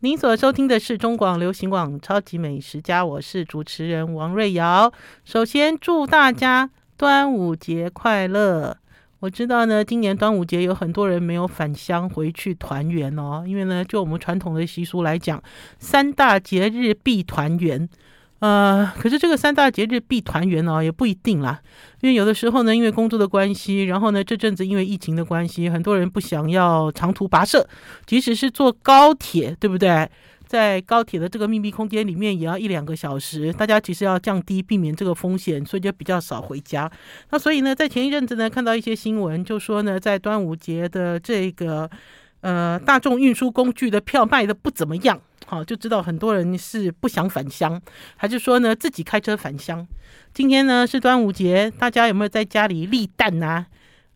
您所收听的是中广流行网《超级美食家》，我是主持人王瑞瑶。首先祝大家端午节快乐！我知道呢，今年端午节有很多人没有返乡回去团圆哦，因为呢，就我们传统的习俗来讲，三大节日必团圆。呃，可是这个三大节日必团圆哦，也不一定啦。因为有的时候呢，因为工作的关系，然后呢，这阵子因为疫情的关系，很多人不想要长途跋涉，即使是坐高铁，对不对？在高铁的这个密闭空间里面，也要一两个小时。大家其实要降低，避免这个风险，所以就比较少回家。那所以呢，在前一阵子呢，看到一些新闻，就说呢，在端午节的这个呃大众运输工具的票卖的不怎么样。好，就知道很多人是不想返乡，还是说呢自己开车返乡？今天呢是端午节，大家有没有在家里立蛋啊？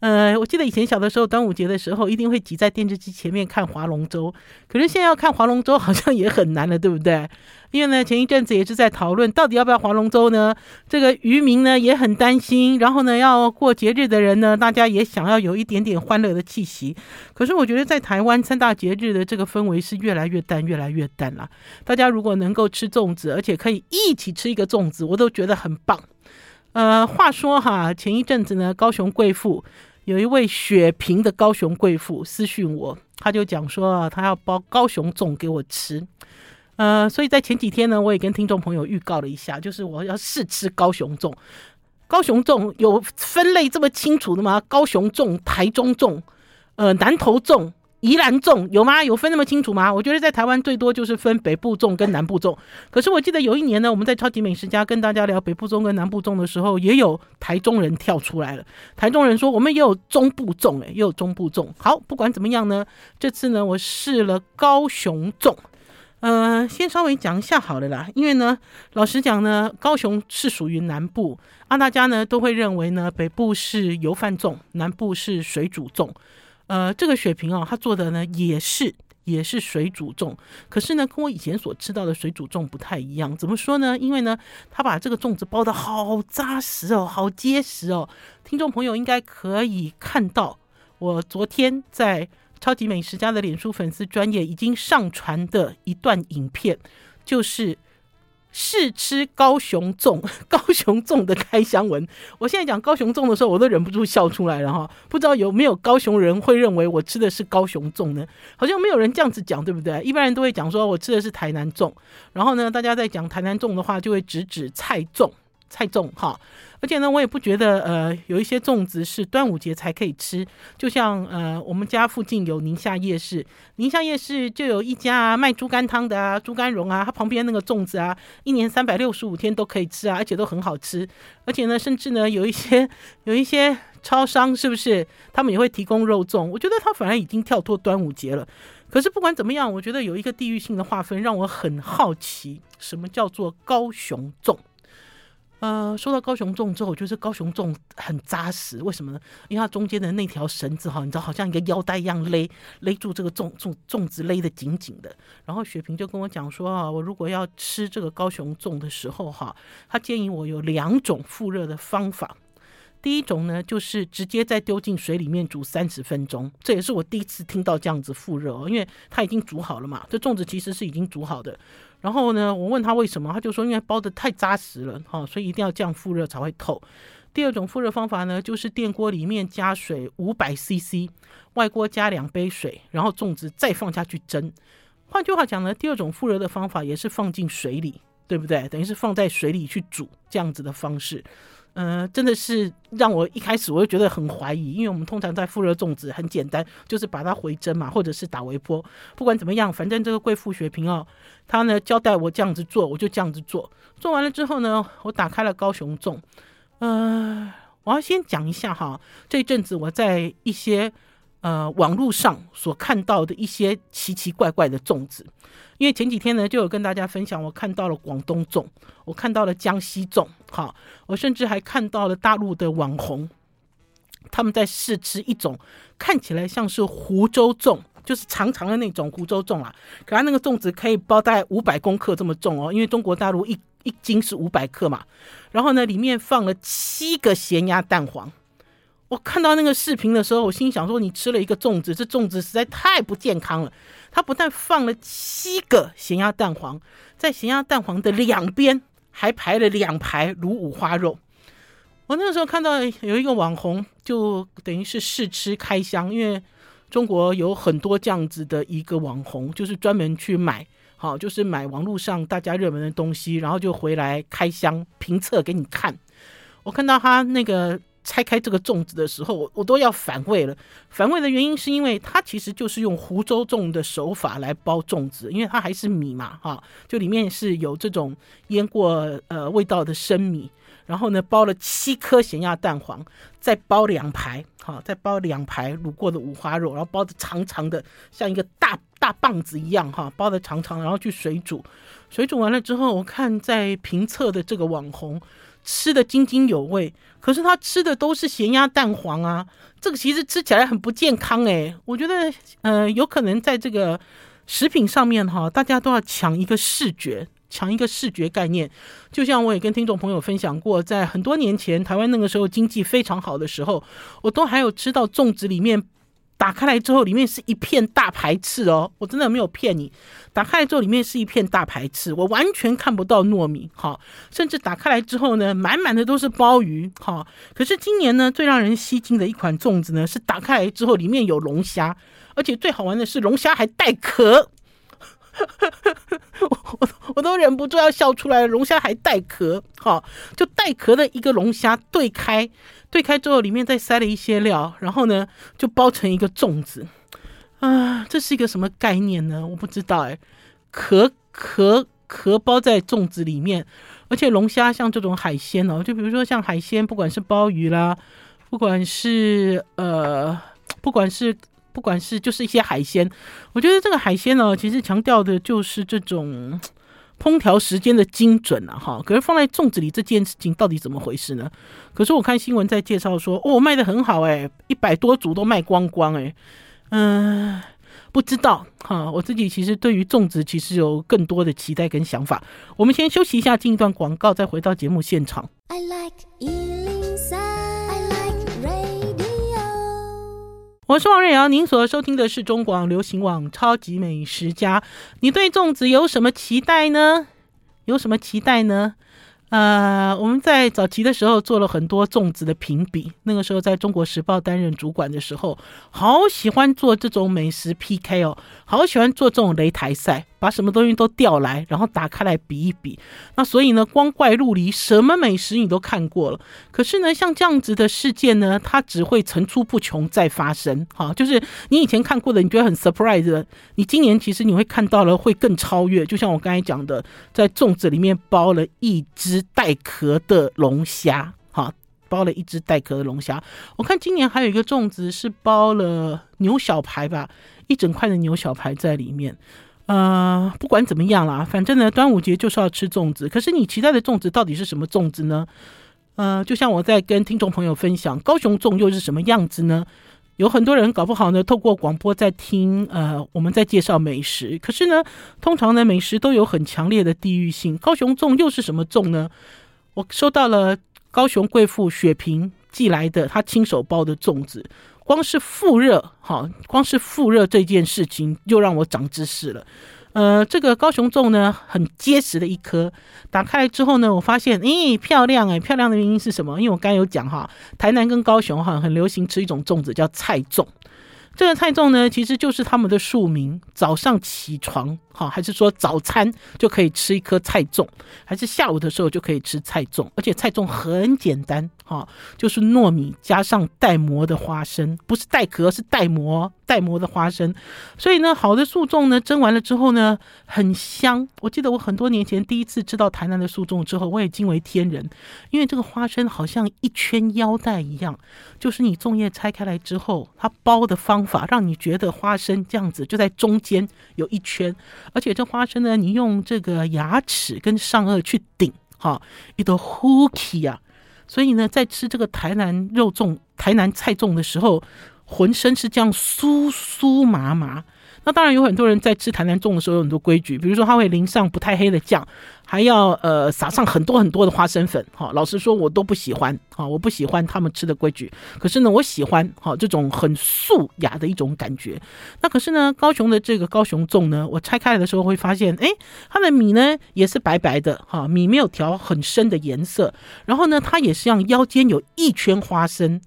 呃，我记得以前小的时候，端午节的时候一定会挤在电视机前面看划龙舟。可是现在要看划龙舟好像也很难了，对不对？因为呢，前一阵子也是在讨论到底要不要划龙舟呢？这个渔民呢也很担心，然后呢，要过节日的人呢，大家也想要有一点点欢乐的气息。可是我觉得在台湾三大节日的这个氛围是越来越淡，越来越淡了。大家如果能够吃粽子，而且可以一起吃一个粽子，我都觉得很棒。呃，话说哈，前一阵子呢，高雄贵妇。有一位血瓶的高雄贵妇私讯我，他就讲说啊他要包高雄粽给我吃，呃，所以在前几天呢，我也跟听众朋友预告了一下，就是我要试吃高雄粽。高雄粽有分类这么清楚的吗？高雄粽、台中粽、呃，南投粽。宜兰粽有吗？有分那么清楚吗？我觉得在台湾最多就是分北部粽跟南部粽。可是我记得有一年呢，我们在超级美食家跟大家聊北部粽跟南部粽的时候，也有台中人跳出来了。台中人说我们也有中部粽，诶，也有中部粽。好，不管怎么样呢，这次呢我试了高雄粽。呃，先稍微讲一下好了啦，因为呢，老实讲呢，高雄是属于南部啊，大家呢都会认为呢，北部是油饭粽，南部是水煮粽。呃，这个雪萍啊，他做的呢也是也是水煮粽，可是呢，跟我以前所吃到的水煮粽不太一样。怎么说呢？因为呢，他把这个粽子包得好扎实哦，好结实哦。听众朋友应该可以看到，我昨天在超级美食家的脸书粉丝专页已经上传的一段影片，就是。试吃高雄粽，高雄粽的开箱文。我现在讲高雄粽的时候，我都忍不住笑出来了哈。不知道有没有高雄人会认为我吃的是高雄粽呢？好像没有人这样子讲，对不对？一般人都会讲说我吃的是台南粽。然后呢，大家在讲台南粽的话，就会直指菜粽。菜粽哈，而且呢，我也不觉得呃，有一些粽子是端午节才可以吃。就像呃，我们家附近有宁夏夜市，宁夏夜市就有一家啊卖猪肝汤的啊，猪肝蓉啊，它旁边那个粽子啊，一年三百六十五天都可以吃啊，而且都很好吃。而且呢，甚至呢，有一些 有一些超商是不是，他们也会提供肉粽？我觉得它反而已经跳脱端午节了。可是不管怎么样，我觉得有一个地域性的划分让我很好奇，什么叫做高雄粽？呃，说到高雄粽之后，我觉得高雄粽很扎实。为什么呢？因为它中间的那条绳子哈，你知道，好像一个腰带一样勒勒住这个粽粽粽子，勒得紧紧的。然后雪萍就跟我讲说啊，我如果要吃这个高雄粽的时候哈，他建议我有两种复热的方法。第一种呢，就是直接再丢进水里面煮三十分钟，这也是我第一次听到这样子复热哦，因为它已经煮好了嘛，这粽子其实是已经煮好的。然后呢，我问他为什么，他就说因为包的太扎实了，哈，所以一定要这样复热才会透。第二种复热方法呢，就是电锅里面加水五百 CC，外锅加两杯水，然后粽子再放下去蒸。换句话讲呢，第二种复热的方法也是放进水里，对不对？等于是放在水里去煮这样子的方式。嗯、真的是让我一开始我就觉得很怀疑，因为我们通常在复热粽子很简单，就是把它回针嘛，或者是打微波。不管怎么样，反正这个贵妇血瓶哦，他呢交代我这样子做，我就这样子做。做完了之后呢，我打开了高雄粽。呃，我要先讲一下哈，这阵子我在一些。呃，网络上所看到的一些奇奇怪怪的粽子，因为前几天呢就有跟大家分享，我看到了广东粽，我看到了江西粽，好，我甚至还看到了大陆的网红，他们在试吃一种看起来像是湖州粽，就是长长的那种湖州粽啊，可它那个粽子可以包大概五百公克这么重哦，因为中国大陆一一斤是五百克嘛，然后呢里面放了七个咸鸭蛋黄。我看到那个视频的时候，我心想说：“你吃了一个粽子，这粽子实在太不健康了。”它不但放了七个咸鸭蛋黄，在咸鸭蛋黄的两边还排了两排卤五花肉。我那个时候看到有一个网红，就等于是试吃开箱，因为中国有很多这样子的一个网红，就是专门去买，好，就是买网络上大家热门的东西，然后就回来开箱评测给你看。我看到他那个。拆开这个粽子的时候，我我都要反胃了。反胃的原因是因为它其实就是用湖州粽的手法来包粽子，因为它还是米嘛，哈，就里面是有这种腌过呃味道的生米，然后呢包了七颗咸鸭蛋黄，再包两排，哈，再包两排卤过的五花肉，然后包的长长的，像一个大大棒子一样，哈，包的长长，然后去水煮，水煮完了之后，我看在评测的这个网红。吃得津津有味，可是他吃的都是咸鸭蛋黄啊，这个其实吃起来很不健康诶。我觉得，呃，有可能在这个食品上面哈，大家都要抢一个视觉，抢一个视觉概念。就像我也跟听众朋友分享过，在很多年前，台湾那个时候经济非常好的时候，我都还有吃到粽子里面。打开来之后，里面是一片大排斥哦，我真的没有骗你。打开来之后，里面是一片大排斥，我完全看不到糯米，哈，甚至打开来之后呢，满满的都是鲍鱼，哈。可是今年呢，最让人吸睛的一款粽子呢，是打开来之后里面有龙虾，而且最好玩的是龙虾还带壳，我我我都忍不住要笑出来了，龙虾还带壳，哈，就带壳的一个龙虾对开。对开之后，里面再塞了一些料，然后呢，就包成一个粽子。啊，这是一个什么概念呢？我不知道哎。壳壳壳包在粽子里面，而且龙虾像这种海鲜哦，就比如说像海鲜，不管是鲍鱼啦，不管是呃，不管是不管是就是一些海鲜，我觉得这个海鲜呢，其实强调的就是这种。烹调时间的精准啊，哈，可是放在粽子里这件事情到底怎么回事呢？可是我看新闻在介绍说，哦，卖的很好诶，一百多组都卖光光诶。嗯、呃，不知道哈，我自己其实对于粽子其实有更多的期待跟想法。我们先休息一下，进一段广告，再回到节目现场。I like 我是王瑞瑶，您所收听的是中广流行网《超级美食家》。你对粽子有什么期待呢？有什么期待呢？呃，我们在早期的时候做了很多粽子的评比。那个时候在中国时报担任主管的时候，好喜欢做这种美食 PK 哦，好喜欢做这种擂台赛，把什么东西都调来，然后打开来比一比。那所以呢，光怪陆离，什么美食你都看过了。可是呢，像这样子的事件呢，它只会层出不穷再发生。哈，就是你以前看过的，你觉得很 surprise，你今年其实你会看到了会更超越。就像我刚才讲的，在粽子里面包了一只。带壳的龙虾，哈，包了一只带壳的龙虾。我看今年还有一个粽子是包了牛小排吧，一整块的牛小排在里面。呃，不管怎么样啦，反正呢，端午节就是要吃粽子。可是你期待的粽子到底是什么粽子呢？呃，就像我在跟听众朋友分享，高雄粽又是什么样子呢？有很多人搞不好呢，透过广播在听，呃，我们在介绍美食。可是呢，通常呢，美食都有很强烈的地域性。高雄粽又是什么粽呢？我收到了高雄贵妇雪萍寄来的她亲手包的粽子，光是复热，哈，光是复热这件事情就让我长知识了。呃，这个高雄粽呢，很结实的一颗，打开来之后呢，我发现，咦，漂亮哎，漂亮的原因是什么？因为我刚有讲哈，台南跟高雄哈很流行吃一种粽子叫菜粽。这个菜粽呢，其实就是他们的庶民早上起床，好，还是说早餐就可以吃一颗菜粽，还是下午的时候就可以吃菜粽？而且菜粽很简单，哈，就是糯米加上带膜的花生，不是带壳，是带膜，带膜的花生。所以呢，好的素粽呢，蒸完了之后呢，很香。我记得我很多年前第一次吃到台南的素粽之后，我也惊为天人，因为这个花生好像一圈腰带一样，就是你粽叶拆开来之后，它包的方。法让你觉得花生这样子就在中间有一圈，而且这花生呢，你用这个牙齿跟上颚去顶，哈，一朵 hooky 啊，所以呢，在吃这个台南肉粽、台南菜粽的时候，浑身是这样酥酥麻麻。那当然有很多人在吃台南粽的时候有很多规矩，比如说他会淋上不太黑的酱，还要呃撒上很多很多的花生粉。哈，老实说，我都不喜欢。哈，我不喜欢他们吃的规矩。可是呢，我喜欢哈这种很素雅的一种感觉。那可是呢，高雄的这个高雄粽呢，我拆开来的时候会发现，哎，它的米呢也是白白的。哈，米没有调很深的颜色。然后呢，它也是像腰间有一圈花生。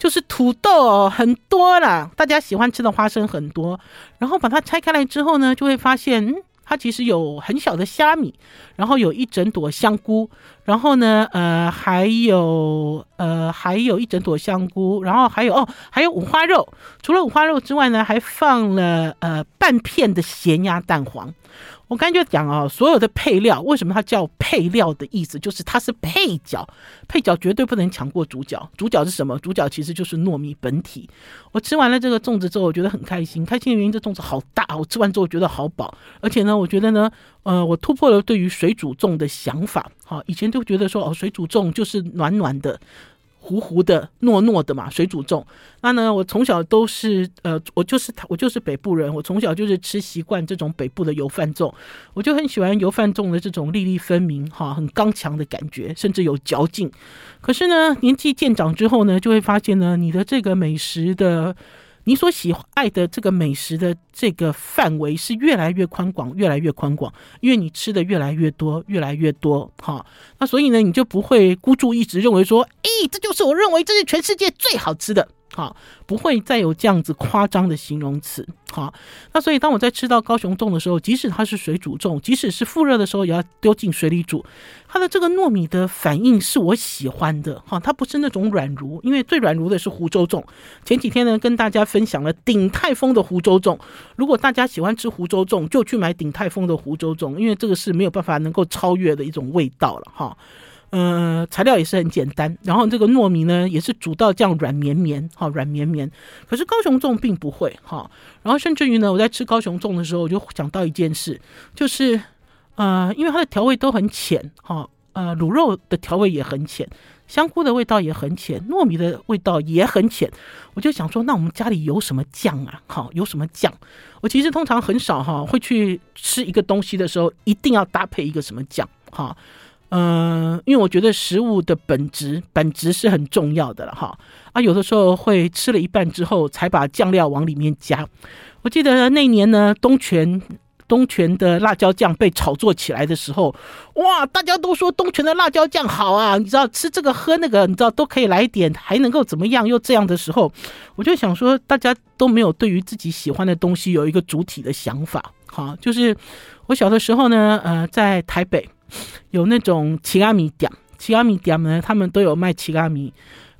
就是土豆，很多啦，大家喜欢吃的花生很多，然后把它拆开来之后呢，就会发现，嗯，它其实有很小的虾米，然后有一整朵香菇，然后呢，呃，还有呃，还有一整朵香菇，然后还有哦，还有五花肉，除了五花肉之外呢，还放了呃半片的咸鸭蛋黄。我刚才就讲啊，所有的配料为什么它叫配料的意思，就是它是配角，配角绝对不能抢过主角。主角是什么？主角其实就是糯米本体。我吃完了这个粽子之后，我觉得很开心。开心的原因，这粽子好大，我吃完之后觉得好饱，而且呢，我觉得呢，呃，我突破了对于水煮粽的想法。好，以前就觉得说哦，水煮粽就是暖暖的。糊糊的、糯糯的嘛，水煮粽。那呢，我从小都是呃，我就是我就是北部人，我从小就是吃习惯这种北部的油饭粽，我就很喜欢油饭粽的这种粒粒分明哈，很刚强的感觉，甚至有嚼劲。可是呢，年纪渐长之后呢，就会发现呢，你的这个美食的。你所喜爱的这个美食的这个范围是越来越宽广，越来越宽广，因为你吃的越来越多，越来越多，哈，那所以呢，你就不会孤注一掷认为说，诶，这就是我认为这是全世界最好吃的。好，不会再有这样子夸张的形容词。好，那所以当我在吃到高雄粽的时候，即使它是水煮粽，即使是复热的时候，也要丢进水里煮。它的这个糯米的反应是我喜欢的。哈，它不是那种软如，因为最软如的是湖州粽。前几天呢，跟大家分享了鼎泰丰的湖州粽。如果大家喜欢吃湖州粽，就去买鼎泰丰的湖州粽，因为这个是没有办法能够超越的一种味道了。哈。呃，材料也是很简单，然后这个糯米呢也是煮到这样软绵绵，哈，软绵绵。可是高雄粽并不会，哈。然后甚至于呢，我在吃高雄粽的时候，我就想到一件事，就是呃，因为它的调味都很浅，哈，呃，卤肉的调味也很浅，香菇的味道也很浅，糯米的味道也很浅。我就想说，那我们家里有什么酱啊？哈，有什么酱？我其实通常很少哈会去吃一个东西的时候，一定要搭配一个什么酱，哈。嗯、因为我觉得食物的本质本质是很重要的了哈啊，有的时候会吃了一半之后才把酱料往里面加。我记得那年呢，东泉东泉的辣椒酱被炒作起来的时候，哇，大家都说东泉的辣椒酱好啊，你知道吃这个喝那个，你知道都可以来一点，还能够怎么样？又这样的时候，我就想说，大家都没有对于自己喜欢的东西有一个主体的想法。哈，就是我小的时候呢，呃，在台北。有那种奇阿米店，奇阿米店呢，他们都有卖奇阿米。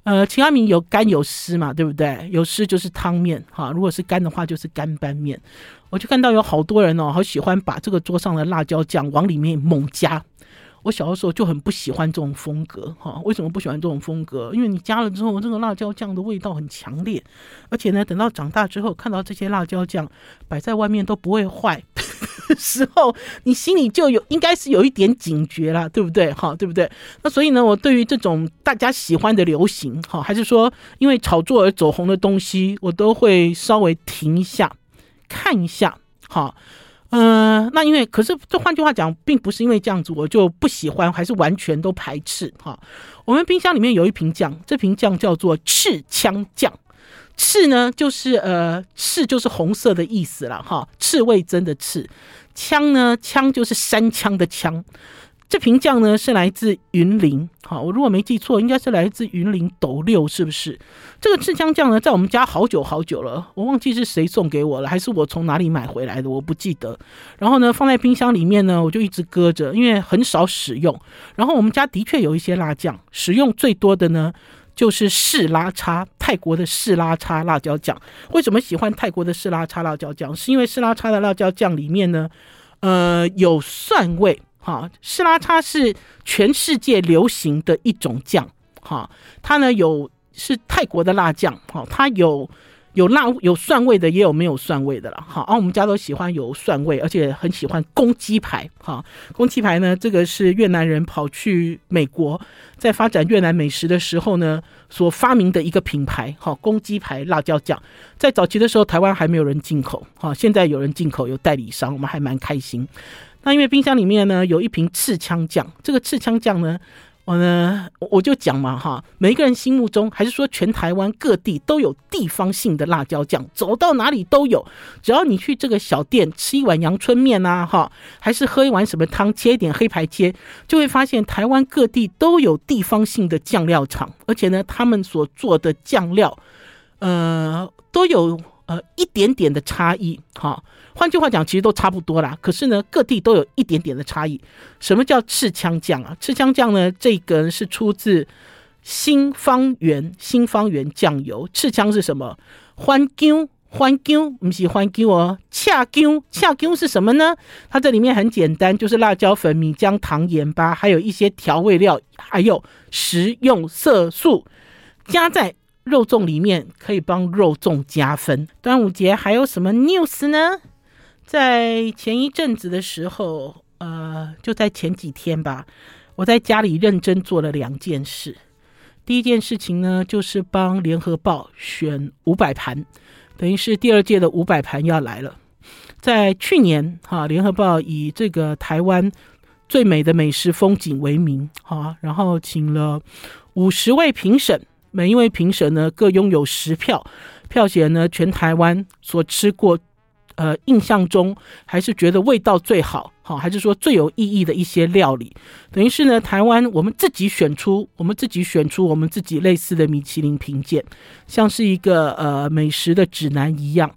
呃，奇阿米有干有湿嘛，对不对？有湿就是汤面哈，如果是干的话就是干拌面。我就看到有好多人哦，好喜欢把这个桌上的辣椒酱往里面猛加。我小的时候就很不喜欢这种风格哈，为什么不喜欢这种风格？因为你加了之后，这个辣椒酱的味道很强烈，而且呢，等到长大之后看到这些辣椒酱摆在外面都不会坏时候，你心里就有应该是有一点警觉啦，对不对？哈，对不对？那所以呢，我对于这种大家喜欢的流行哈，还是说因为炒作而走红的东西，我都会稍微停一下，看一下，哈。嗯、那因为可是这换句话讲，并不是因为这样子我就不喜欢，还是完全都排斥哈。我们冰箱里面有一瓶酱，这瓶酱叫做赤枪酱，赤呢就是呃赤就是红色的意思了哈，赤味真的赤，枪呢枪就是山枪的枪。这瓶酱呢是来自云林，好，我如果没记错，应该是来自云林斗六，是不是？这个赤枪酱呢，在我们家好久好久了，我忘记是谁送给我了，还是我从哪里买回来的，我不记得。然后呢，放在冰箱里面呢，我就一直搁着，因为很少使用。然后我们家的确有一些辣酱，使用最多的呢就是士拉差，泰国的士拉差辣椒酱。为什么喜欢泰国的士拉差辣椒酱？是因为士拉差的辣椒酱里面呢，呃，有蒜味。哈，士拉差是全世界流行的一种酱，哈，它呢有是泰国的辣酱，哈，它有有辣有蒜味的，也有没有蒜味的了。好，啊，我们家都喜欢有蒜味，而且很喜欢公鸡排。哈，公鸡排呢，这个是越南人跑去美国，在发展越南美食的时候呢，所发明的一个品牌。好，公鸡排辣椒酱，在早期的时候，台湾还没有人进口。好，现在有人进口，有代理商，我们还蛮开心。那因为冰箱里面呢，有一瓶刺枪酱，这个刺枪酱呢。我呢，我就讲嘛哈，每一个人心目中，还是说全台湾各地都有地方性的辣椒酱，走到哪里都有。只要你去这个小店吃一碗阳春面呐，哈，还是喝一碗什么汤，切一点黑白切，就会发现台湾各地都有地方性的酱料厂，而且呢，他们所做的酱料，呃，都有呃一点点的差异，哈。换句话讲，其实都差不多啦。可是呢，各地都有一点点的差异。什么叫赤枪酱啊？赤枪酱呢？这个是出自新方圆，新方圆酱油。赤枪是什么？番姜，番姜，不是番姜哦。恰姜，恰姜是什么呢？它这里面很简单，就是辣椒粉、米浆、糖、盐巴，还有一些调味料，还有食用色素，加在肉粽里面，可以帮肉粽加分。端午节还有什么 news 呢？在前一阵子的时候，呃，就在前几天吧，我在家里认真做了两件事。第一件事情呢，就是帮联合报选五百盘，等于是第二届的五百盘要来了。在去年，哈，联合报以这个台湾最美的美食风景为名，哈，然后请了五十位评审，每一位评审呢各拥有十票，票选呢全台湾所吃过。呃，印象中还是觉得味道最好，好，还是说最有意义的一些料理，等于是呢，台湾我们自己选出，我们自己选出我们自己类似的米其林评鉴，像是一个呃美食的指南一样。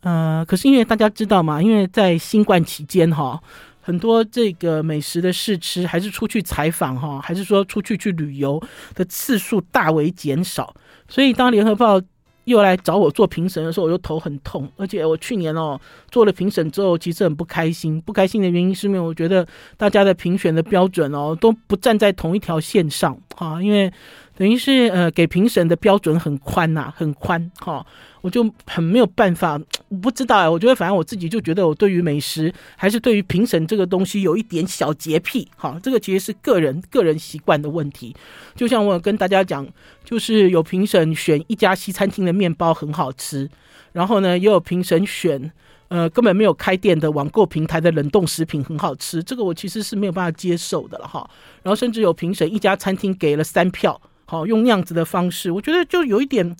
呃，可是因为大家知道嘛，因为在新冠期间哈，很多这个美食的试吃，还是出去采访哈，还是说出去去旅游的次数大为减少，所以当联合报。又来找我做评审的时候，我就头很痛，而且我去年哦做了评审之后，其实很不开心。不开心的原因是因为我觉得大家的评选的标准哦都不站在同一条线上啊，因为等于是呃给评审的标准很宽呐、很宽哈。我就很没有办法，不知道哎，我觉得反正我自己就觉得我对于美食还是对于评审这个东西有一点小洁癖，哈，这个其实是个人个人习惯的问题。就像我跟大家讲，就是有评审选一家西餐厅的面包很好吃，然后呢也有评审选呃根本没有开店的网购平台的冷冻食品很好吃，这个我其实是没有办法接受的了哈。然后甚至有评审一家餐厅给了三票，好，用那样子的方式，我觉得就有一点。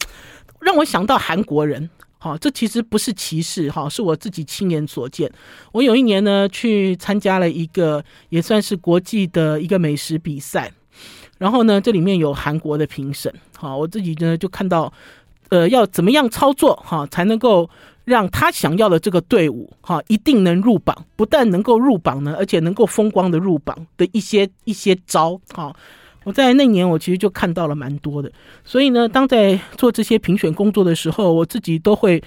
让我想到韩国人，哈，这其实不是歧视，哈，是我自己亲眼所见。我有一年呢去参加了一个也算是国际的一个美食比赛，然后呢这里面有韩国的评审，哈，我自己呢就看到，呃，要怎么样操作，哈，才能够让他想要的这个队伍，哈，一定能入榜，不但能够入榜呢，而且能够风光的入榜的一些一些招，哈。我在那年，我其实就看到了蛮多的，所以呢，当在做这些评选工作的时候，我自己都会，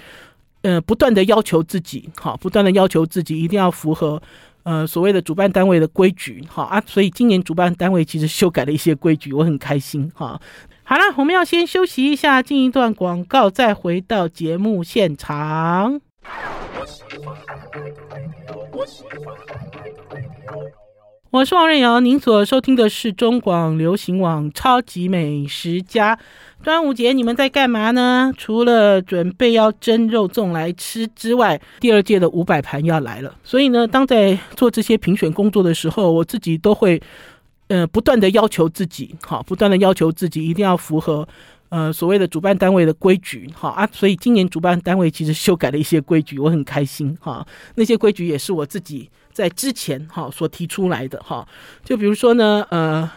呃，不断的要求自己，好，不断的要求自己一定要符合，呃，所谓的主办单位的规矩，好啊，所以今年主办单位其实修改了一些规矩，我很开心，哈。好了，我们要先休息一下，进一段广告，再回到节目现场。我是王瑞瑶，您所收听的是中广流行网《超级美食家》。端午节你们在干嘛呢？除了准备要蒸肉粽来吃之外，第二届的五百盘要来了。所以呢，当在做这些评选工作的时候，我自己都会呃不断的要求自己，好，不断的要求自己一定要符合呃所谓的主办单位的规矩，好啊。所以今年主办单位其实修改了一些规矩，我很开心哈。那些规矩也是我自己。在之前哈所提出来的哈，就比如说呢，呃，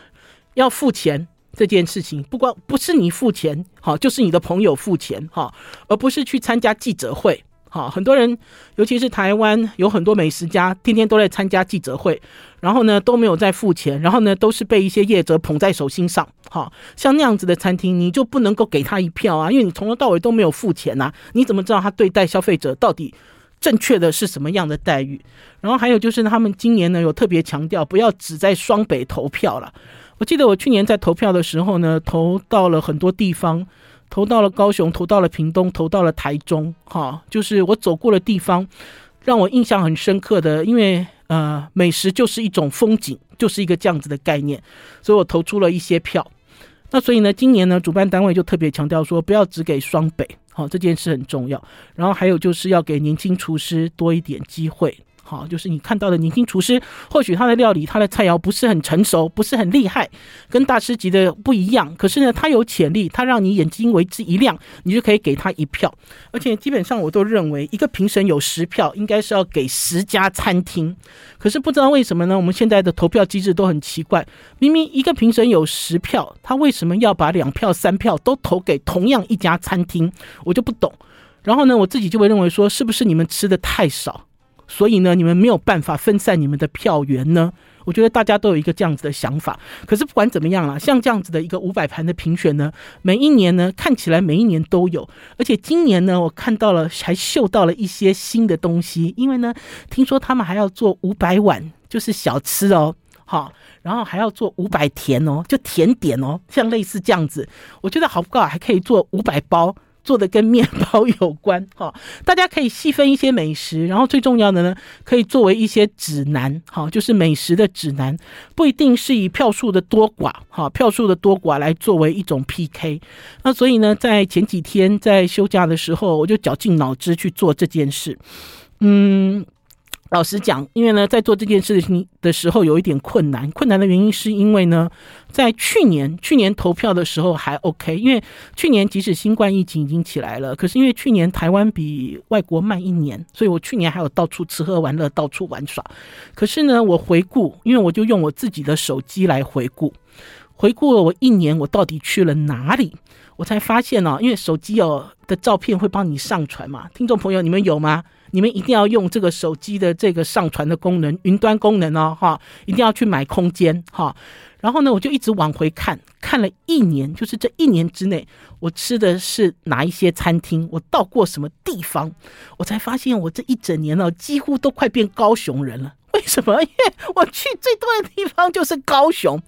要付钱这件事情，不光不是你付钱，哈，就是你的朋友付钱哈，而不是去参加记者会哈。很多人，尤其是台湾有很多美食家，天天都在参加记者会，然后呢都没有在付钱，然后呢都是被一些业者捧在手心上，哈，像那样子的餐厅，你就不能够给他一票啊，因为你从头到尾都没有付钱呐，你怎么知道他对待消费者到底？正确的是什么样的待遇？然后还有就是，他们今年呢有特别强调，不要只在双北投票了。我记得我去年在投票的时候呢，投到了很多地方投到了高雄，投到了屏东，投到了台中，哈，就是我走过的地方，让我印象很深刻的，因为呃，美食就是一种风景，就是一个这样子的概念，所以我投出了一些票。那所以呢，今年呢，主办单位就特别强调说，不要只给双北，好，这件事很重要。然后还有就是要给年轻厨师多一点机会。好，就是你看到的年轻厨师，或许他的料理、他的菜肴不是很成熟，不是很厉害，跟大师级的不一样。可是呢，他有潜力，他让你眼睛为之一亮，你就可以给他一票。而且基本上我都认为，一个评审有十票，应该是要给十家餐厅。可是不知道为什么呢？我们现在的投票机制都很奇怪，明明一个评审有十票，他为什么要把两票、三票都投给同样一家餐厅？我就不懂。然后呢，我自己就会认为说，是不是你们吃的太少？所以呢，你们没有办法分散你们的票源呢？我觉得大家都有一个这样子的想法。可是不管怎么样啦，像这样子的一个五百盘的评选呢，每一年呢，看起来每一年都有。而且今年呢，我看到了，还嗅到了一些新的东西。因为呢，听说他们还要做五百碗，就是小吃哦，好，然后还要做五百甜哦，就甜点哦，像类似这样子。我觉得好不好？还可以做五百包。做的跟面包有关 哈，大家可以细分一些美食，然后最重要的呢，可以作为一些指南哈，就是美食的指南，不一定是以票数的多寡哈，票数的多寡来作为一种 PK。那所以呢，在前几天在休假的时候，我就绞尽脑汁去做这件事，嗯。老实讲，因为呢，在做这件事情的时候有一点困难。困难的原因是因为呢，在去年去年投票的时候还 OK，因为去年即使新冠疫情已经起来了，可是因为去年台湾比外国慢一年，所以我去年还有到处吃喝玩乐，到处玩耍。可是呢，我回顾，因为我就用我自己的手机来回顾，回顾了我一年我到底去了哪里，我才发现哦，因为手机哦的照片会帮你上传嘛，听众朋友，你们有吗？你们一定要用这个手机的这个上传的功能，云端功能哦，哈，一定要去买空间，哈。然后呢，我就一直往回看，看了一年，就是这一年之内，我吃的是哪一些餐厅，我到过什么地方，我才发现我这一整年呢，几乎都快变高雄人了。为什么？因为我去最多的地方就是高雄，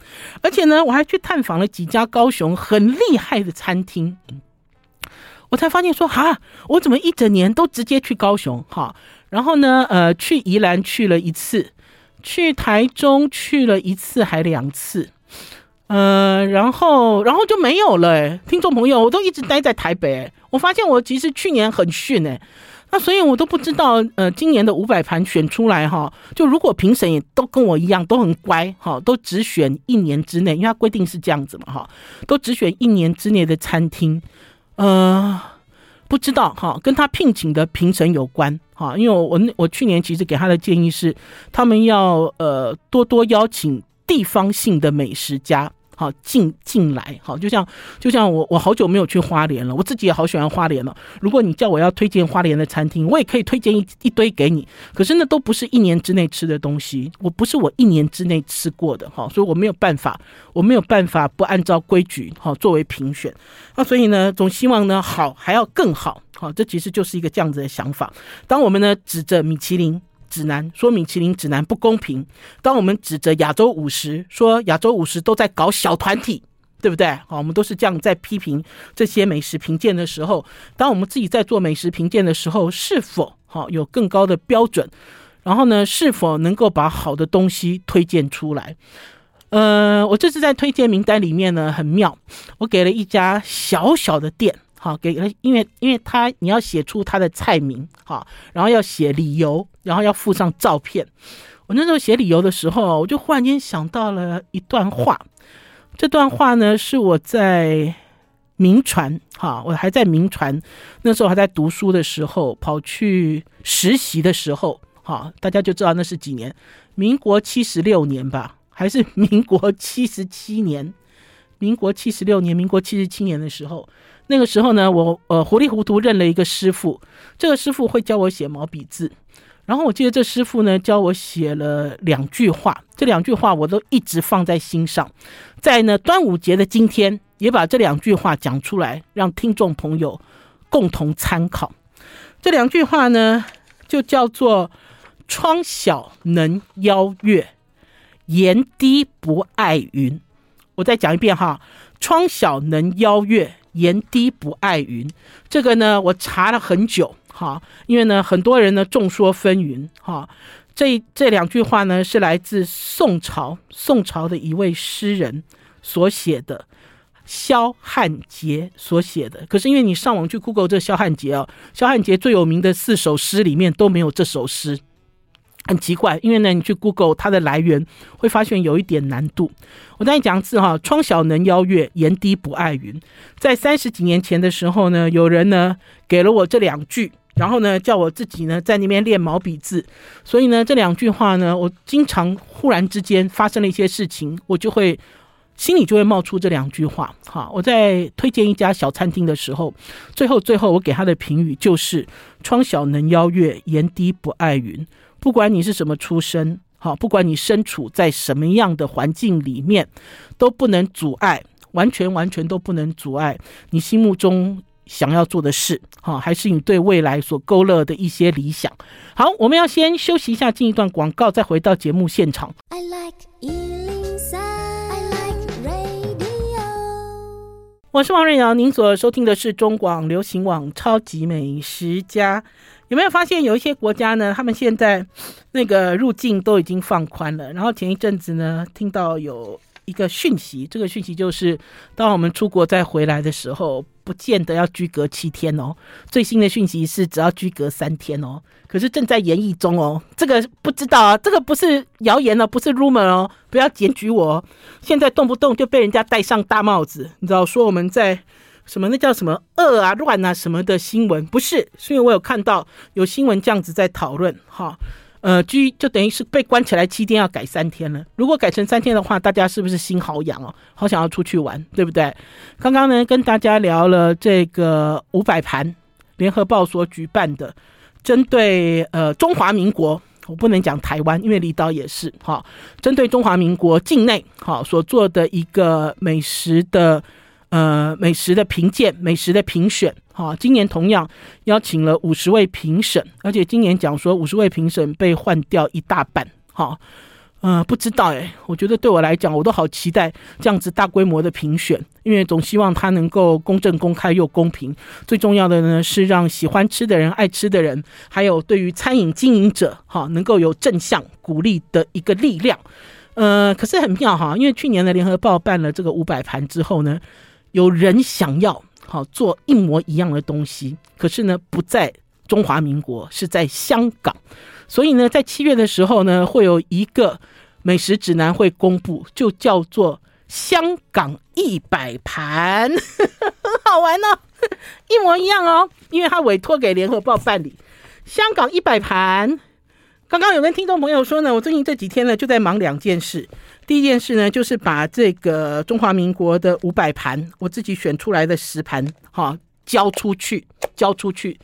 而且呢，我还去探访了几家高雄很厉害的餐厅。我才发现说哈，我怎么一整年都直接去高雄哈，然后呢，呃，去宜兰去了一次，去台中去了一次还两次，呃，然后然后就没有了。听众朋友，我都一直待在台北，我发现我其实去年很逊诶，那所以我都不知道，呃，今年的五百盘选出来哈，就如果评审也都跟我一样都很乖哈，都只选一年之内，因为它规定是这样子嘛哈，都只选一年之内的餐厅。呃，不知道哈，跟他聘请的评审有关哈，因为我我去年其实给他的建议是，他们要呃多多邀请地方性的美食家。好进进来，好，就像就像我我好久没有去花莲了，我自己也好喜欢花莲了。如果你叫我要推荐花莲的餐厅，我也可以推荐一一堆给你。可是那都不是一年之内吃的东西，我不是我一年之内吃过的哈，所以我没有办法，我没有办法不按照规矩哈作为评选。那所以呢，总希望呢好还要更好，好，这其实就是一个这样子的想法。当我们呢指着米其林。指南说米其林指南不公平。当我们指着亚洲五十说亚洲五十都在搞小团体，对不对？好，我们都是这样在批评这些美食评鉴的时候，当我们自己在做美食评鉴的时候，是否好有更高的标准？然后呢，是否能够把好的东西推荐出来？呃，我这次在推荐名单里面呢，很妙，我给了一家小小的店。好，给了，因为因为他你要写出他的菜名，好，然后要写理由，然后要附上照片。我那时候写理由的时候，我就忽然间想到了一段话。这段话呢，是我在民传，哈，我还在民传，那时候还在读书的时候，跑去实习的时候，哈，大家就知道那是几年，民国七十六年吧，还是民国七十七年？民国七十六年，民国七十七年的时候。那个时候呢，我呃糊里糊涂认了一个师傅，这个师傅会教我写毛笔字，然后我记得这师傅呢教我写了两句话，这两句话我都一直放在心上，在呢端午节的今天也把这两句话讲出来，让听众朋友共同参考。这两句话呢就叫做“窗小能邀月，檐低不爱云”。我再讲一遍哈，窗小能邀月，檐低不爱云。这个呢，我查了很久哈，因为呢，很多人呢众说纷纭哈。这这两句话呢，是来自宋朝宋朝的一位诗人所写的，萧汉杰所写的。可是因为你上网去 Google 这萧汉杰啊，萧汉杰最有名的四首诗里面都没有这首诗。很奇怪，因为呢，你去 Google 它的来源，会发现有一点难度。我再讲一次哈，窗小能邀月，檐低不爱云。在三十几年前的时候呢，有人呢给了我这两句，然后呢叫我自己呢在那边练毛笔字。所以呢，这两句话呢，我经常忽然之间发生了一些事情，我就会心里就会冒出这两句话。哈，我在推荐一家小餐厅的时候，最后最后我给他的评语就是：窗小能邀月，檐低不爱云。不管你是什么出身，好，不管你身处在什么样的环境里面，都不能阻碍，完全完全都不能阻碍你心目中想要做的事，好，还是你对未来所勾勒的一些理想。好，我们要先休息一下，进一段广告，再回到节目现场。I like 103, I like radio。我是王瑞瑶，您所收听的是中广流行网《超级美食家》。有没有发现有一些国家呢？他们现在那个入境都已经放宽了。然后前一阵子呢，听到有一个讯息，这个讯息就是，当我们出国再回来的时候，不见得要居隔七天哦。最新的讯息是只要居隔三天哦。可是正在研议中哦，这个不知道啊，这个不是谣言哦，不是 rumor 哦，不要检举我。现在动不动就被人家戴上大帽子，你知道说我们在。什么那叫什么恶啊乱啊什么的新闻？不是，是因为我有看到有新闻这样子在讨论哈，呃，居就等于是被关起来七天要改三天了。如果改成三天的话，大家是不是心好痒哦？好想要出去玩，对不对？刚刚呢跟大家聊了这个五百盘联合报所举办的，针对呃中华民国，我不能讲台湾，因为离岛也是哈，针对中华民国境内哈所做的一个美食的。呃，美食的评鉴，美食的评选，哈，今年同样邀请了五十位评审，而且今年讲说五十位评审被换掉一大半，哈，呃，不知道诶，我觉得对我来讲，我都好期待这样子大规模的评选，因为总希望它能够公正、公开又公平。最重要的呢，是让喜欢吃的人、爱吃的人，还有对于餐饮经营者，哈，能够有正向鼓励的一个力量。呃，可是很妙哈，因为去年的联合报办了这个五百盘之后呢。有人想要好做一模一样的东西，可是呢，不在中华民国，是在香港。所以呢，在七月的时候呢，会有一个美食指南会公布，就叫做“香港一百盘”，很 好玩哦，一模一样哦，因为他委托给联合报办理“香港一百盘”。刚刚有跟听众朋友说呢，我最近这几天呢就在忙两件事。第一件事呢，就是把这个中华民国的五百盘，我自己选出来的十盘，哈，交出去，交出去。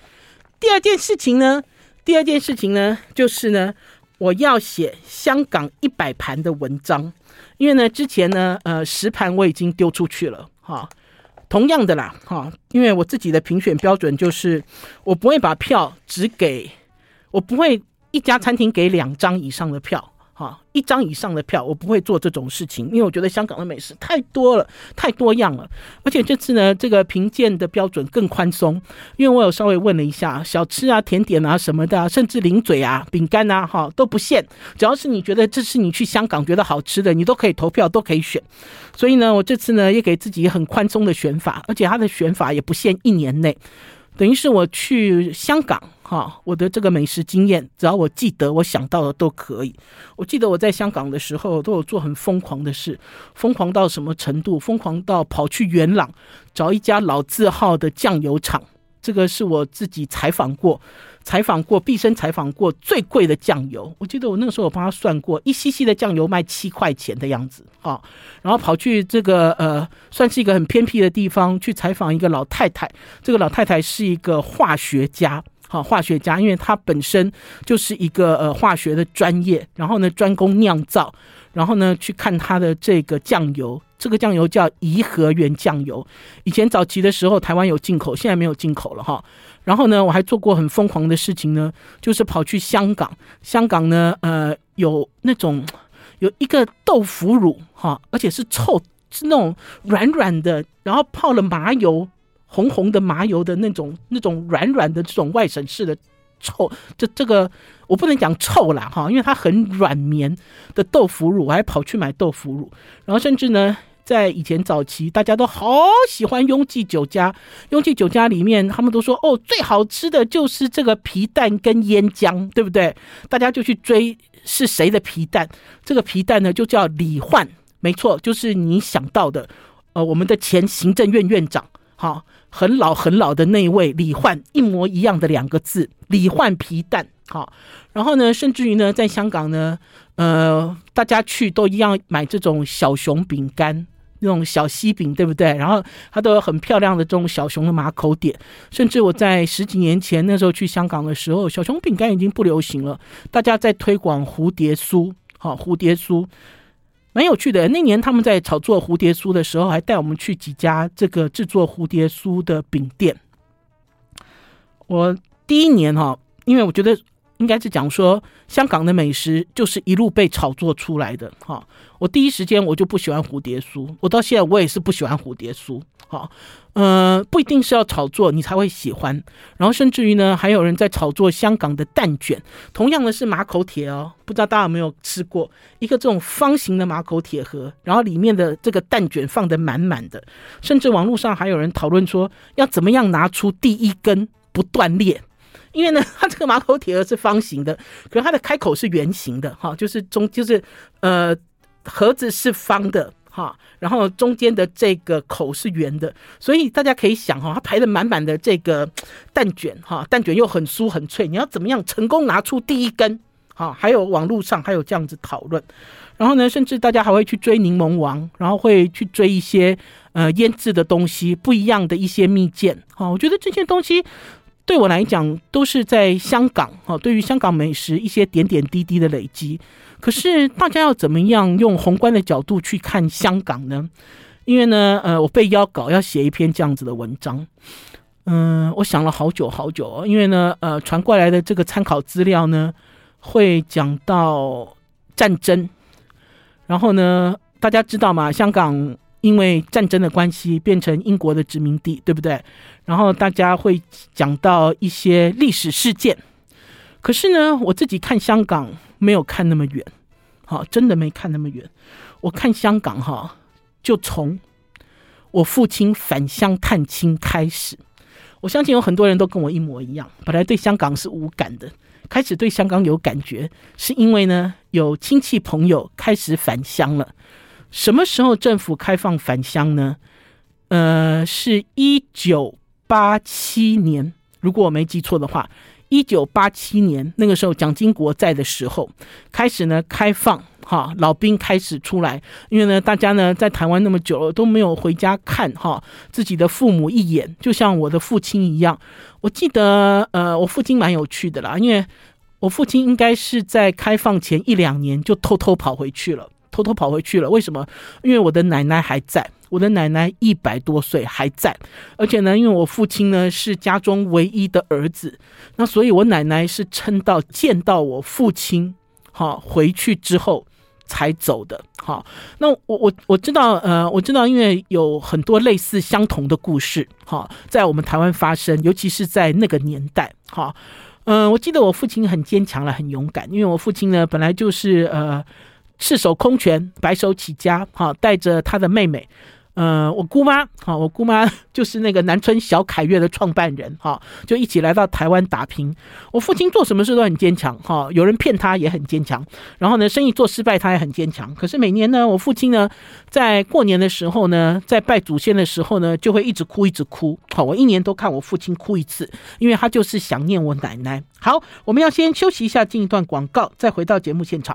第二件事情呢，第二件事情呢，就是呢，我要写香港一百盘的文章，因为呢，之前呢，呃，十盘我已经丢出去了，哈。同样的啦，哈，因为我自己的评选标准就是，我不会把票只给，我不会。一家餐厅给两张以上的票，哈，一张以上的票，我不会做这种事情，因为我觉得香港的美食太多了，太多样了。而且这次呢，这个评鉴的标准更宽松，因为我有稍微问了一下，小吃啊、甜点啊什么的，甚至零嘴啊、饼干啊，哈，都不限。只要是你觉得这是你去香港觉得好吃的，你都可以投票，都可以选。所以呢，我这次呢也给自己很宽松的选法，而且它的选法也不限一年内。等于是我去香港，哈，我的这个美食经验，只要我记得，我想到的都可以。我记得我在香港的时候，都有做很疯狂的事，疯狂到什么程度？疯狂到跑去元朗找一家老字号的酱油厂，这个是我自己采访过。采访过，毕生采访过最贵的酱油，我记得我那个时候我帮他算过，一 cc 的酱油卖七块钱的样子啊。然后跑去这个呃，算是一个很偏僻的地方去采访一个老太太，这个老太太是一个化学家，好，化学家，因为他本身就是一个呃化学的专业，然后呢专攻酿造，然后呢去看他的这个酱油。这个酱油叫颐和园酱油，以前早期的时候台湾有进口，现在没有进口了哈。然后呢，我还做过很疯狂的事情呢，就是跑去香港，香港呢，呃，有那种有一个豆腐乳哈，而且是臭是那种软软的，然后泡了麻油，红红的麻油的那种那种软软的这种外省式的臭，这这个我不能讲臭啦哈，因为它很软绵的豆腐乳，我还跑去买豆腐乳，然后甚至呢。在以前早期，大家都好喜欢雍记酒家。雍记酒家里面，他们都说哦，最好吃的就是这个皮蛋跟烟姜，对不对？大家就去追是谁的皮蛋。这个皮蛋呢，就叫李焕，没错，就是你想到的，呃，我们的前行政院院长，好，很老很老的那一位李焕，一模一样的两个字，李焕皮蛋，好。然后呢，甚至于呢，在香港呢，呃，大家去都一样买这种小熊饼干。那种小西饼，对不对？然后它都有很漂亮的这种小熊的马口点，甚至我在十几年前那时候去香港的时候，小熊饼干已经不流行了，大家在推广蝴蝶酥，好，蝴蝶酥蛮有趣的。那年他们在炒作蝴蝶酥的时候，还带我们去几家这个制作蝴蝶酥的饼店。我第一年哈，因为我觉得。应该是讲说，香港的美食就是一路被炒作出来的哈。我第一时间我就不喜欢蝴蝶酥，我到现在我也是不喜欢蝴蝶酥。哈，呃，不一定是要炒作你才会喜欢。然后甚至于呢，还有人在炒作香港的蛋卷，同样的是马口铁哦，不知道大家有没有吃过一个这种方形的马口铁盒，然后里面的这个蛋卷放得满满的，甚至网络上还有人讨论说，要怎么样拿出第一根不断裂。因为呢，它这个马口铁盒是方形的，可是它的开口是圆形的，哈，就是中就是呃盒子是方的，哈，然后中间的这个口是圆的，所以大家可以想哈，它排的满满的这个蛋卷，哈，蛋卷又很酥很脆，你要怎么样成功拿出第一根？哈，还有网络上还有这样子讨论，然后呢，甚至大家还会去追柠檬王，然后会去追一些呃腌制的东西，不一样的一些蜜饯，哈，我觉得这些东西。对我来讲，都是在香港哈。对于香港美食一些点点滴滴的累积，可是大家要怎么样用宏观的角度去看香港呢？因为呢，呃，我被邀稿要写一篇这样子的文章，嗯、我想了好久好久。因为呢，呃，传过来的这个参考资料呢，会讲到战争，然后呢，大家知道吗？香港。因为战争的关系，变成英国的殖民地，对不对？然后大家会讲到一些历史事件。可是呢，我自己看香港没有看那么远，好，真的没看那么远。我看香港哈，就从我父亲返乡探亲开始。我相信有很多人都跟我一模一样，本来对香港是无感的，开始对香港有感觉，是因为呢，有亲戚朋友开始返乡了。什么时候政府开放返乡呢？呃，是一九八七年，如果我没记错的话，一九八七年那个时候蒋经国在的时候，开始呢开放哈，老兵开始出来，因为呢大家呢在台湾那么久了都没有回家看哈自己的父母一眼，就像我的父亲一样。我记得呃，我父亲蛮有趣的啦，因为我父亲应该是在开放前一两年就偷偷跑回去了。偷偷跑回去了，为什么？因为我的奶奶还在，我的奶奶一百多岁还在，而且呢，因为我父亲呢是家中唯一的儿子，那所以我奶奶是撑到见到我父亲，哈，回去之后才走的，好。那我我我知道，呃，我知道，因为有很多类似相同的故事，哈，在我们台湾发生，尤其是在那个年代，哈，嗯，我记得我父亲很坚强了，很勇敢，因为我父亲呢本来就是呃。赤手空拳，白手起家，哈，带着他的妹妹，呃，我姑妈，哈，我姑妈就是那个南村小凯悦的创办人，哈，就一起来到台湾打拼。我父亲做什么事都很坚强，哈，有人骗他也很坚强，然后呢，生意做失败他也很坚强。可是每年呢，我父亲呢，在过年的时候呢，在拜祖先的时候呢，就会一直哭，一直哭，好，我一年都看我父亲哭一次，因为他就是想念我奶奶。好，我们要先休息一下，进一段广告，再回到节目现场。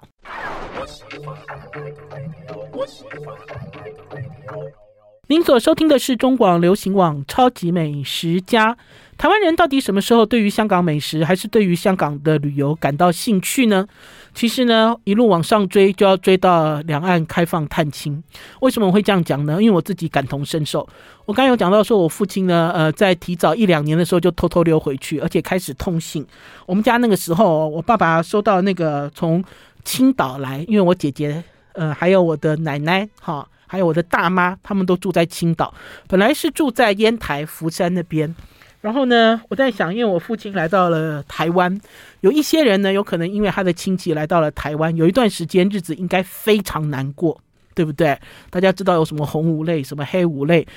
您所收听的是中广流行网《超级美食家》。台湾人到底什么时候对于香港美食，还是对于香港的旅游感到兴趣呢？其实呢，一路往上追，就要追到两岸开放探亲。为什么我会这样讲呢？因为我自己感同身受。我刚刚有讲到，说我父亲呢，呃，在提早一两年的时候就偷偷溜回去，而且开始通信。我们家那个时候，我爸爸收到那个从青岛来，因为我姐姐，呃，还有我的奶奶，哈。还有我的大妈，他们都住在青岛，本来是住在烟台福山那边。然后呢，我在想，因为我父亲来到了台湾，有一些人呢，有可能因为他的亲戚来到了台湾，有一段时间日子应该非常难过，对不对？大家知道有什么红五类，什么黑五类，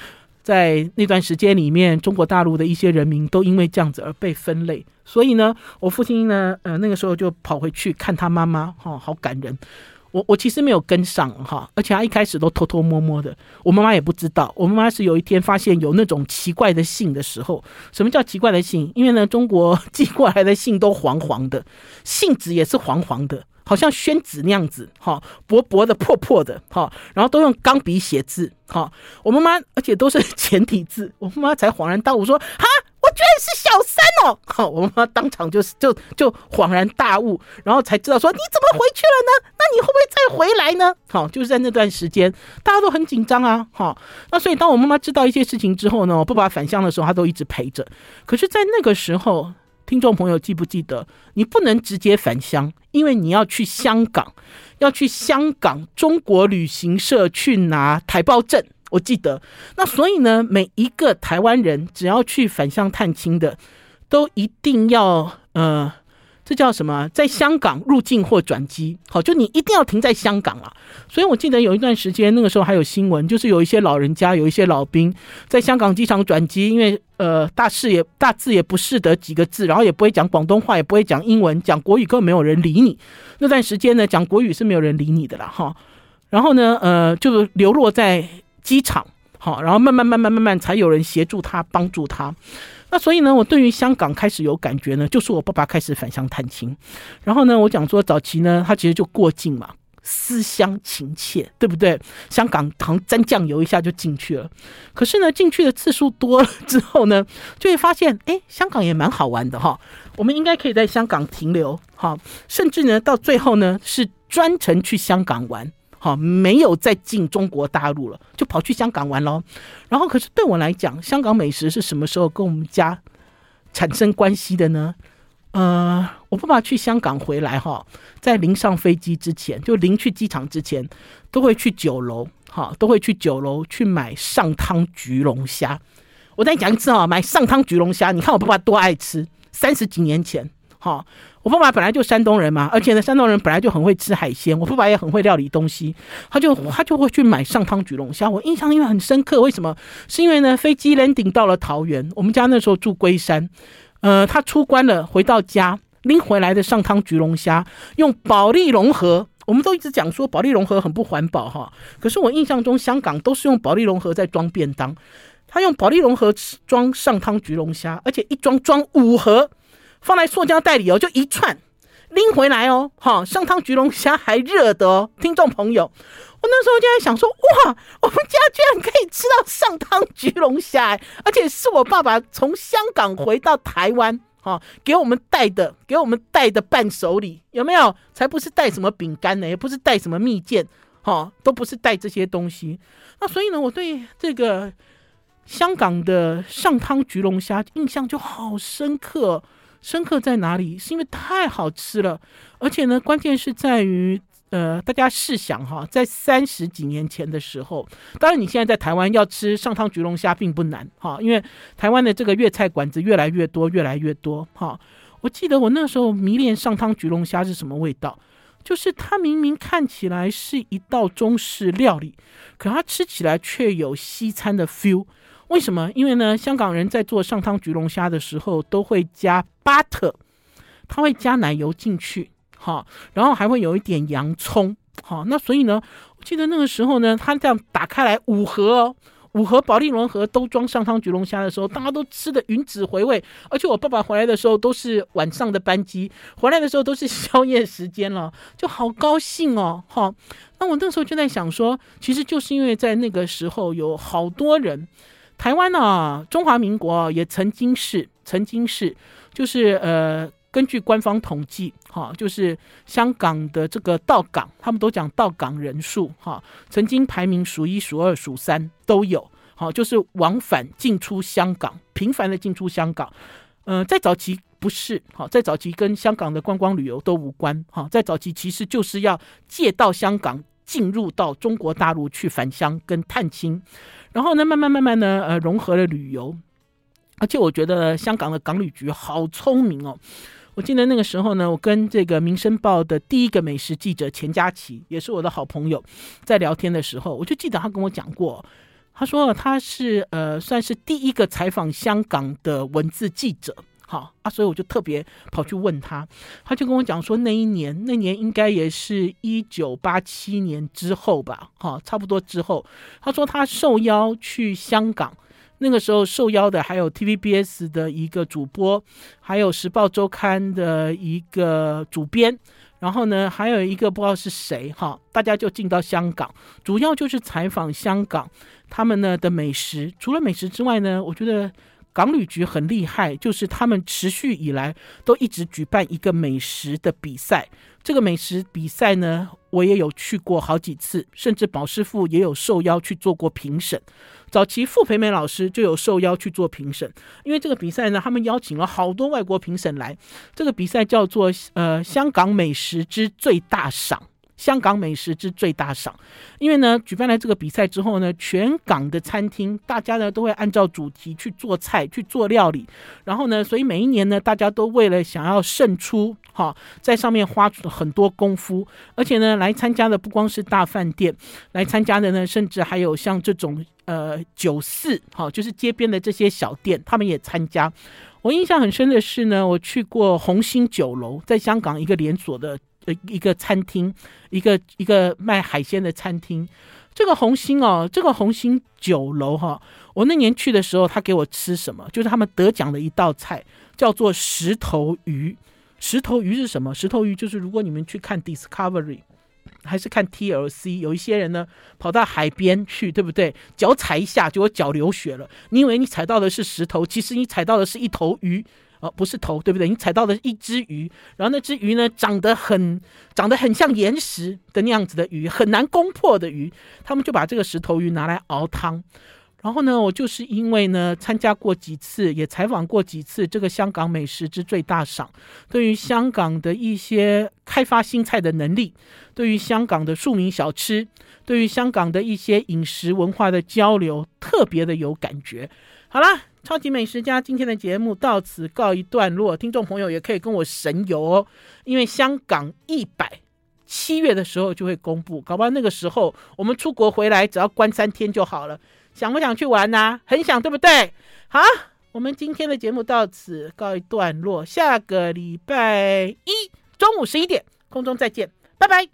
在那段时间里面，中国大陆的一些人民都因为这样子而被分类。所以呢，我父亲呢，呃，那个时候就跑回去看他妈妈，哈、哦，好感人。我我其实没有跟上哈，而且他一开始都偷偷摸摸的，我妈妈也不知道。我妈妈是有一天发现有那种奇怪的信的时候，什么叫奇怪的信？因为呢，中国寄过来的信都黄黄的，信纸也是黄黄的，好像宣纸那样子，哈，薄薄的、破破的，哈，然后都用钢笔写字，哈。我妈妈，而且都是 简体字，我妈妈才恍然大悟说，哈。我居然是小三哦！好，我妈妈当场就就就恍然大悟，然后才知道说，你怎么回去了呢？那你会不会再回来呢？好，就是在那段时间，大家都很紧张啊。哈，那所以当我妈妈知道一些事情之后呢，我爸爸返乡的时候，她都一直陪着。可是，在那个时候，听众朋友记不记得，你不能直接返乡，因为你要去香港，要去香港中国旅行社去拿台胞证。我记得，那所以呢，每一个台湾人只要去返乡探亲的，都一定要呃，这叫什么？在香港入境或转机，好，就你一定要停在香港啊。所以我记得有一段时间，那个时候还有新闻，就是有一些老人家，有一些老兵在香港机场转机，因为呃，大事也大字也不识得几个字，然后也不会讲广东话，也不会讲英文，讲国语根本没有人理你。那段时间呢，讲国语是没有人理你的了哈。然后呢，呃，就是流落在。机场好，然后慢慢慢慢慢慢才有人协助他帮助他。那所以呢，我对于香港开始有感觉呢，就是我爸爸开始返乡探亲。然后呢，我讲说早期呢，他其实就过境嘛，思乡情切，对不对？香港好像沾酱油一下就进去了。可是呢，进去的次数多了之后呢，就会发现，哎，香港也蛮好玩的哈。我们应该可以在香港停留哈，甚至呢，到最后呢，是专程去香港玩。好，没有再进中国大陆了，就跑去香港玩喽。然后，可是对我来讲，香港美食是什么时候跟我们家产生关系的呢？呃，我爸爸去香港回来哈，在临上飞机之前，就临去机场之前，都会去酒楼，哈，都会去酒楼去买上汤焗龙虾。我再讲一次啊，买上汤焗龙虾，你看我爸爸多爱吃。三十几年前，哈。我爸爸本来就山东人嘛，而且呢，山东人本来就很会吃海鲜。我爸爸也很会料理东西，他就他就会去买上汤焗龙虾。我印象因为很深刻，为什么？是因为呢，飞机 landing 到了桃园，我们家那时候住龟山，呃，他出关了，回到家拎回来的上汤焗龙虾，用保利龙盒。我们都一直讲说保利龙盒很不环保哈，可是我印象中香港都是用保利龙盒在装便当，他用保利龙盒装上汤焗龙虾，而且一装装五盒。放在塑胶袋里哦，就一串拎回来哦，哈，上汤焗龙虾还热的哦，听众朋友，我那时候就在想说，哇，我们家居然可以吃到上汤焗龙虾，而且是我爸爸从香港回到台湾，哈，给我们带的，给我们带的伴手礼，有没有？才不是带什么饼干呢，也不是带什么蜜饯，哈，都不是带这些东西。那所以呢，我对这个香港的上汤焗龙虾印象就好深刻。深刻在哪里？是因为太好吃了，而且呢，关键是在于，呃，大家试想哈，在三十几年前的时候，当然你现在在台湾要吃上汤焗龙虾并不难哈，因为台湾的这个粤菜馆子越来越多，越来越多哈。我记得我那时候迷恋上汤焗龙虾是什么味道，就是它明明看起来是一道中式料理，可它吃起来却有西餐的 feel。为什么？因为呢，香港人在做上汤焗龙虾的时候都会加 butter，他会加奶油进去，哈，然后还会有一点洋葱，好，那所以呢，我记得那个时候呢，他这样打开来五盒哦，五盒保利龙盒都装上汤焗龙虾的时候，大家都吃的云止回味，而且我爸爸回来的时候都是晚上的班机，回来的时候都是宵夜时间了，就好高兴哦，哈，那我那时候就在想说，其实就是因为在那个时候有好多人。台湾呢、中华民国也曾经是，曾经是，就是呃，根据官方统计，哈，就是香港的这个到港，他们都讲到港人数，哈，曾经排名数一、数二、数三都有，好，就是往返进出香港，频繁的进出香港，呃，在早期不是，好，在早期跟香港的观光旅游都无关，哈，在早期其实就是要借到香港。进入到中国大陆去返乡跟探亲，然后呢，慢慢慢慢呢，呃，融合了旅游。而且我觉得香港的港旅局好聪明哦。我记得那个时候呢，我跟这个《民生报》的第一个美食记者钱佳琪，也是我的好朋友，在聊天的时候，我就记得他跟我讲过，他说他是呃算是第一个采访香港的文字记者，好啊，所以我就特别跑去问他，他就跟我讲说，那一年那年应该也是一九八七年之后吧，哈，差不多之后，他说他受邀去香港。那个时候受邀的还有 TVBS 的一个主播，还有时报周刊的一个主编，然后呢，还有一个不知道是谁哈，大家就进到香港，主要就是采访香港他们呢的美食。除了美食之外呢，我觉得港旅局很厉害，就是他们持续以来都一直举办一个美食的比赛。这个美食比赛呢，我也有去过好几次，甚至宝师傅也有受邀去做过评审。早期傅培梅老师就有受邀去做评审，因为这个比赛呢，他们邀请了好多外国评审来。这个比赛叫做呃香港美食之最大赏。香港美食之最大赏，因为呢，举办了这个比赛之后呢，全港的餐厅大家呢都会按照主题去做菜、去做料理，然后呢，所以每一年呢，大家都为了想要胜出，哈，在上面花很多功夫，而且呢，来参加的不光是大饭店，来参加的呢，甚至还有像这种呃酒肆，哈，就是街边的这些小店，他们也参加。我印象很深的是呢，我去过红星酒楼，在香港一个连锁的。呃，一个餐厅，一个一个卖海鲜的餐厅。这个红星哦，这个红星酒楼哈，我那年去的时候，他给我吃什么？就是他们得奖的一道菜，叫做石头鱼。石头鱼是什么？石头鱼就是如果你们去看 Discovery，还是看 TLC，有一些人呢跑到海边去，对不对？脚踩一下，结果脚流血了。你以为你踩到的是石头，其实你踩到的是一头鱼。哦，不是头，对不对？你踩到的一只鱼，然后那只鱼呢，长得很，长得很像岩石的那样子的鱼，很难攻破的鱼。他们就把这个石头鱼拿来熬汤。然后呢，我就是因为呢，参加过几次，也采访过几次这个香港美食之最大赏，对于香港的一些开发新菜的能力，对于香港的庶民小吃，对于香港的一些饮食文化的交流，特别的有感觉。好啦。超级美食家今天的节目到此告一段落，听众朋友也可以跟我神游哦，因为香港一百七月的时候就会公布，搞不好那个时候我们出国回来只要关三天就好了，想不想去玩呢、很想，对不对？好，我们今天的节目到此告一段落，下个礼拜一中午十一点空中再见，拜拜。